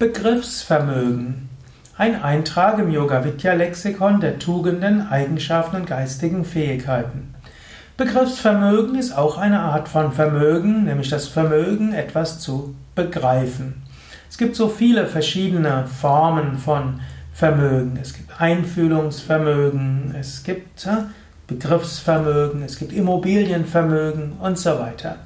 Begriffsvermögen. Ein Eintrag im Yoga Vidya Lexikon der Tugenden, Eigenschaften und geistigen Fähigkeiten. Begriffsvermögen ist auch eine Art von Vermögen, nämlich das Vermögen, etwas zu begreifen. Es gibt so viele verschiedene Formen von Vermögen. Es gibt Einfühlungsvermögen, es gibt äh, Begriffsvermögen, es gibt Immobilienvermögen und so weiter.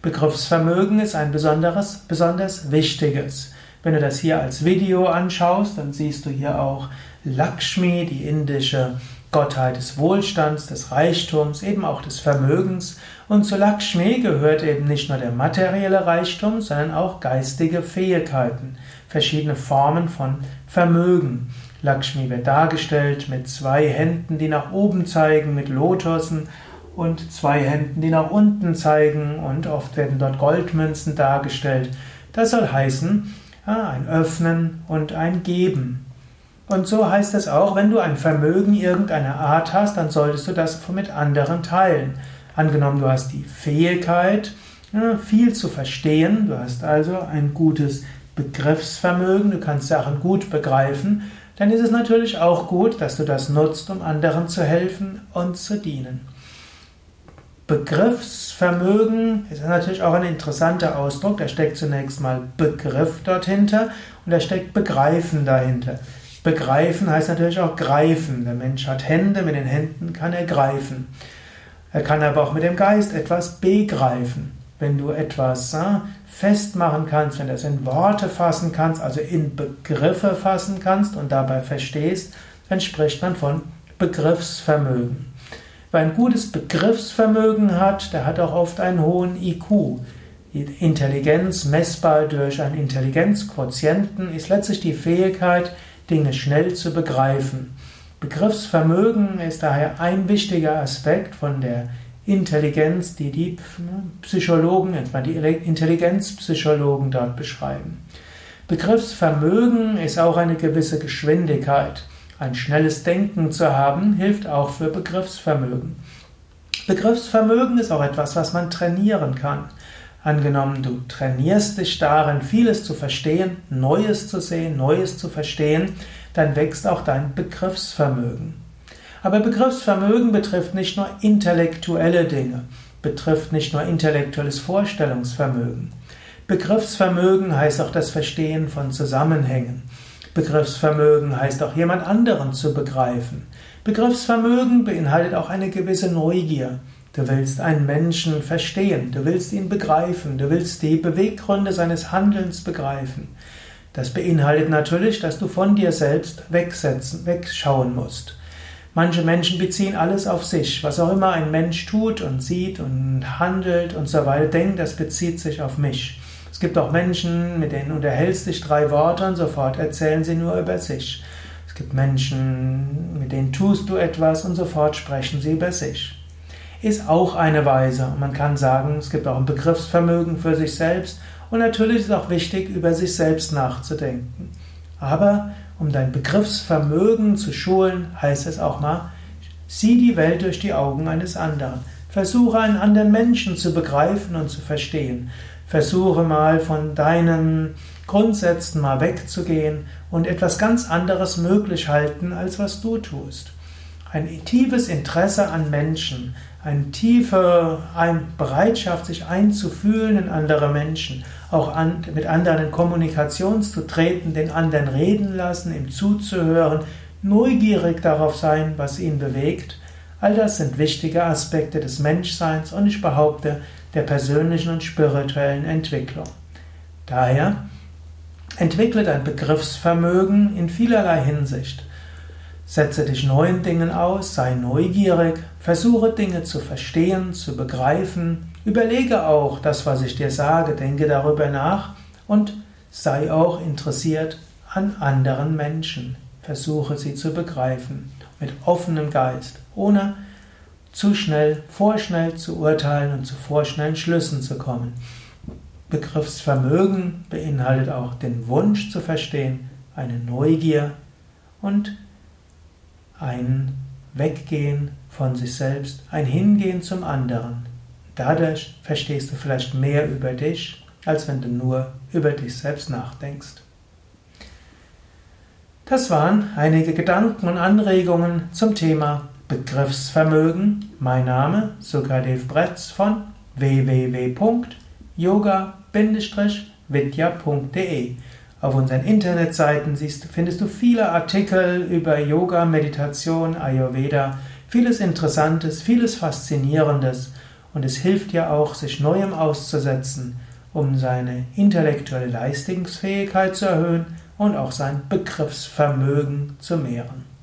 Begriffsvermögen ist ein besonderes, besonders wichtiges. Wenn du das hier als Video anschaust, dann siehst du hier auch Lakshmi, die indische Gottheit des Wohlstands, des Reichtums, eben auch des Vermögens. Und zu Lakshmi gehört eben nicht nur der materielle Reichtum, sondern auch geistige Fähigkeiten, verschiedene Formen von Vermögen. Lakshmi wird dargestellt mit zwei Händen, die nach oben zeigen, mit Lotussen und zwei Händen, die nach unten zeigen und oft werden dort Goldmünzen dargestellt. Das soll heißen, ein Öffnen und ein Geben. Und so heißt es auch, wenn du ein Vermögen irgendeiner Art hast, dann solltest du das mit anderen teilen. Angenommen, du hast die Fähigkeit, viel zu verstehen, du hast also ein gutes Begriffsvermögen, du kannst Sachen gut begreifen, dann ist es natürlich auch gut, dass du das nutzt, um anderen zu helfen und zu dienen. Begriffsvermögen ist natürlich auch ein interessanter Ausdruck. Da steckt zunächst mal Begriff dort hinter und da steckt Begreifen dahinter. Begreifen heißt natürlich auch greifen. Der Mensch hat Hände, mit den Händen kann er greifen. Er kann aber auch mit dem Geist etwas begreifen. Wenn du etwas äh, festmachen kannst, wenn du es in Worte fassen kannst, also in Begriffe fassen kannst und dabei verstehst, dann spricht man von Begriffsvermögen. Wer ein gutes Begriffsvermögen hat, der hat auch oft einen hohen IQ. Intelligenz, messbar durch einen Intelligenzquotienten, ist letztlich die Fähigkeit, Dinge schnell zu begreifen. Begriffsvermögen ist daher ein wichtiger Aspekt von der Intelligenz, die die Psychologen, etwa die Intelligenzpsychologen dort beschreiben. Begriffsvermögen ist auch eine gewisse Geschwindigkeit. Ein schnelles Denken zu haben, hilft auch für Begriffsvermögen. Begriffsvermögen ist auch etwas, was man trainieren kann. Angenommen, du trainierst dich darin, vieles zu verstehen, Neues zu sehen, Neues zu verstehen, dann wächst auch dein Begriffsvermögen. Aber Begriffsvermögen betrifft nicht nur intellektuelle Dinge, betrifft nicht nur intellektuelles Vorstellungsvermögen. Begriffsvermögen heißt auch das Verstehen von Zusammenhängen. Begriffsvermögen heißt auch jemand anderen zu begreifen. Begriffsvermögen beinhaltet auch eine gewisse Neugier. Du willst einen Menschen verstehen, du willst ihn begreifen, du willst die Beweggründe seines Handelns begreifen. Das beinhaltet natürlich, dass du von dir selbst wegsetzen, wegschauen musst. Manche Menschen beziehen alles auf sich. Was auch immer ein Mensch tut und sieht und handelt und so weiter, denkt, das bezieht sich auf mich. Es gibt auch Menschen, mit denen unterhältst dich drei Worte und sofort erzählen sie nur über sich. Es gibt Menschen, mit denen tust du etwas und sofort sprechen sie über sich. Ist auch eine Weise. Man kann sagen, es gibt auch ein Begriffsvermögen für sich selbst und natürlich ist es auch wichtig, über sich selbst nachzudenken. Aber um dein Begriffsvermögen zu schulen, heißt es auch mal, sieh die Welt durch die Augen eines anderen. Versuche einen anderen Menschen zu begreifen und zu verstehen. Versuche mal von deinen Grundsätzen mal wegzugehen und etwas ganz anderes möglich halten, als was du tust. Ein tiefes Interesse an Menschen, eine tiefe Bereitschaft, sich einzufühlen in andere Menschen, auch an, mit anderen in Kommunikation zu treten, den anderen reden lassen, ihm zuzuhören, neugierig darauf sein, was ihn bewegt. All das sind wichtige Aspekte des Menschseins und ich behaupte, der persönlichen und spirituellen Entwicklung. Daher entwickle dein Begriffsvermögen in vielerlei Hinsicht. Setze dich neuen Dingen aus, sei neugierig, versuche Dinge zu verstehen, zu begreifen, überlege auch das, was ich dir sage, denke darüber nach und sei auch interessiert an anderen Menschen. Versuche sie zu begreifen mit offenem Geist, ohne zu schnell, vorschnell zu urteilen und zu vorschnellen Schlüssen zu kommen. Begriffsvermögen beinhaltet auch den Wunsch zu verstehen, eine Neugier und ein Weggehen von sich selbst, ein Hingehen zum anderen. Dadurch verstehst du vielleicht mehr über dich, als wenn du nur über dich selbst nachdenkst. Das waren einige Gedanken und Anregungen zum Thema Begriffsvermögen. Mein Name Sukadev Bretz von www.yoga-vidya.de Auf unseren Internetseiten findest du viele Artikel über Yoga, Meditation, Ayurveda, vieles Interessantes, vieles Faszinierendes und es hilft dir auch, sich Neuem auszusetzen, um seine intellektuelle Leistungsfähigkeit zu erhöhen und auch sein Begriffsvermögen zu mehren.